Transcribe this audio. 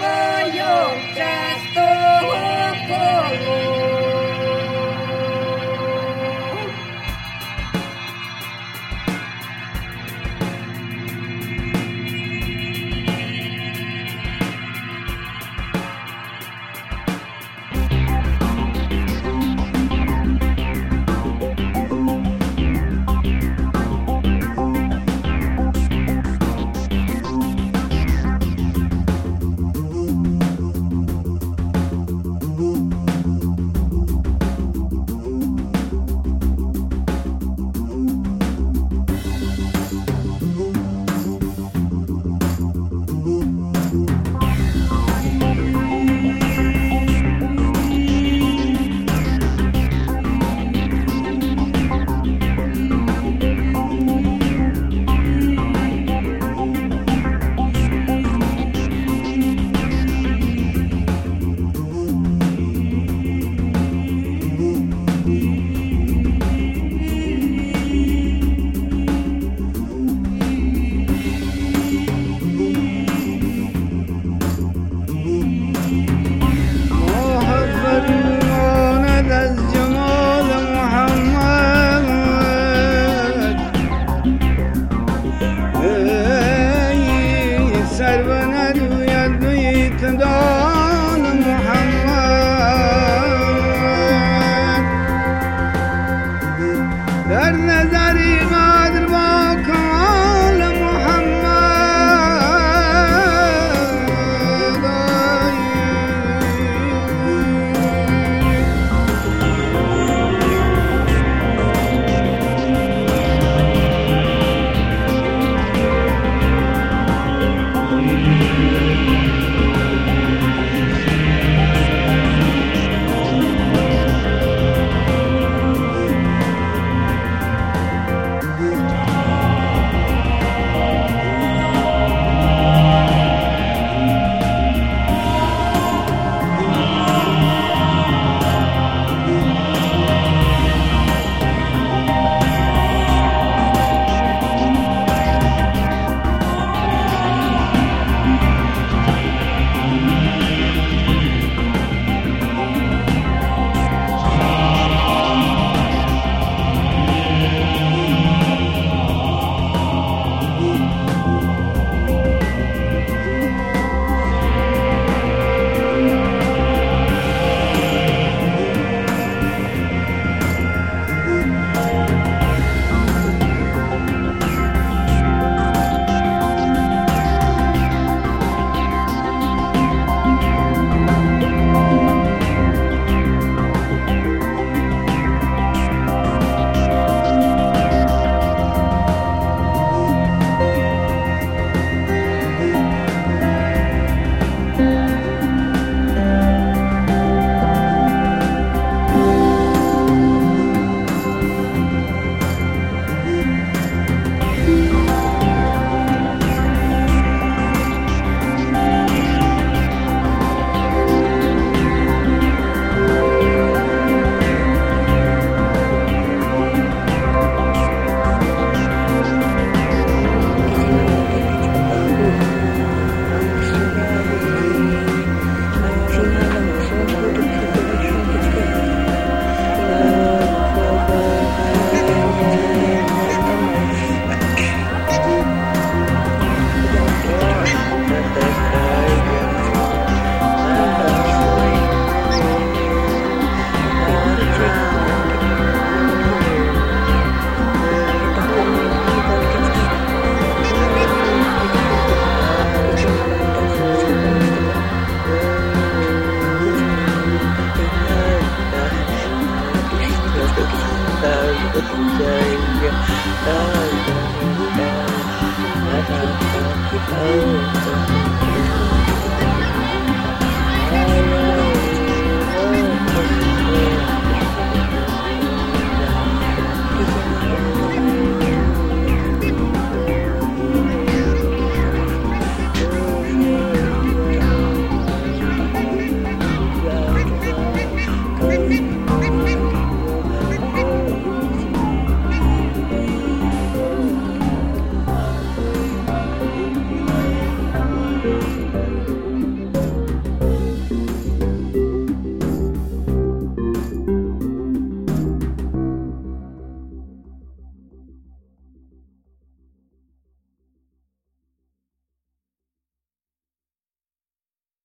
Maya Jai. serveler yerli iktidan Muhammed? Der nezarime Oh,